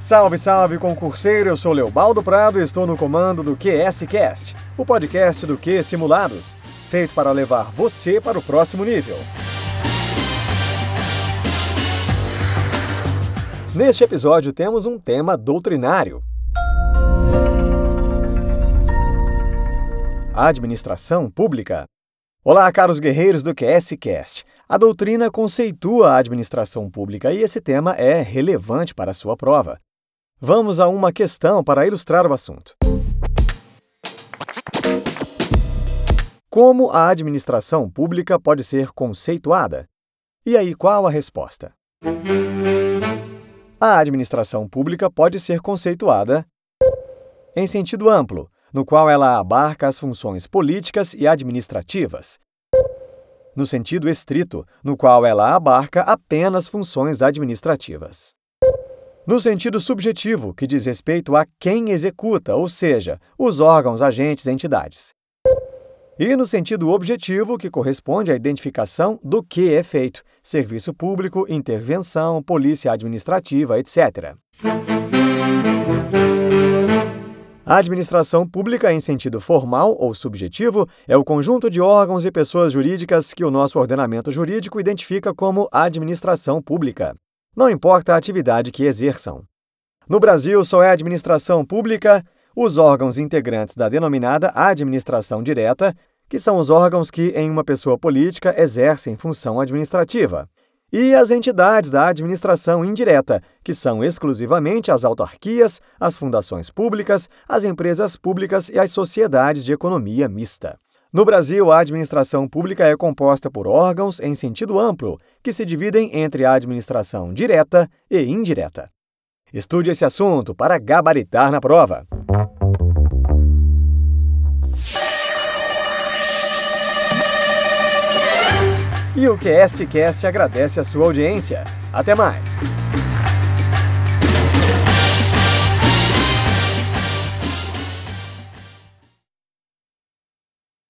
Salve, salve, concurseiro! Eu sou Leobaldo Prado e estou no comando do QSCast, o podcast do Q Simulados, feito para levar você para o próximo nível. Neste episódio temos um tema doutrinário. Administração Pública. Olá, caros guerreiros do QSCast. A doutrina conceitua a administração pública e esse tema é relevante para a sua prova. Vamos a uma questão para ilustrar o assunto. Como a administração pública pode ser conceituada? E aí, qual a resposta? A administração pública pode ser conceituada em sentido amplo, no qual ela abarca as funções políticas e administrativas. No sentido estrito, no qual ela abarca apenas funções administrativas. No sentido subjetivo, que diz respeito a quem executa, ou seja, os órgãos, agentes entidades. E no sentido objetivo, que corresponde à identificação do que é feito: serviço público, intervenção, polícia administrativa, etc. A administração pública, em sentido formal ou subjetivo, é o conjunto de órgãos e pessoas jurídicas que o nosso ordenamento jurídico identifica como administração pública. Não importa a atividade que exerçam. No Brasil, só é administração pública os órgãos integrantes da denominada administração direta, que são os órgãos que, em uma pessoa política, exercem função administrativa e as entidades da administração indireta, que são exclusivamente as autarquias, as fundações públicas, as empresas públicas e as sociedades de economia mista. No Brasil, a administração pública é composta por órgãos em sentido amplo, que se dividem entre a administração direta e indireta. Estude esse assunto para gabaritar na prova. E o QSCast agradece a sua audiência. Até mais!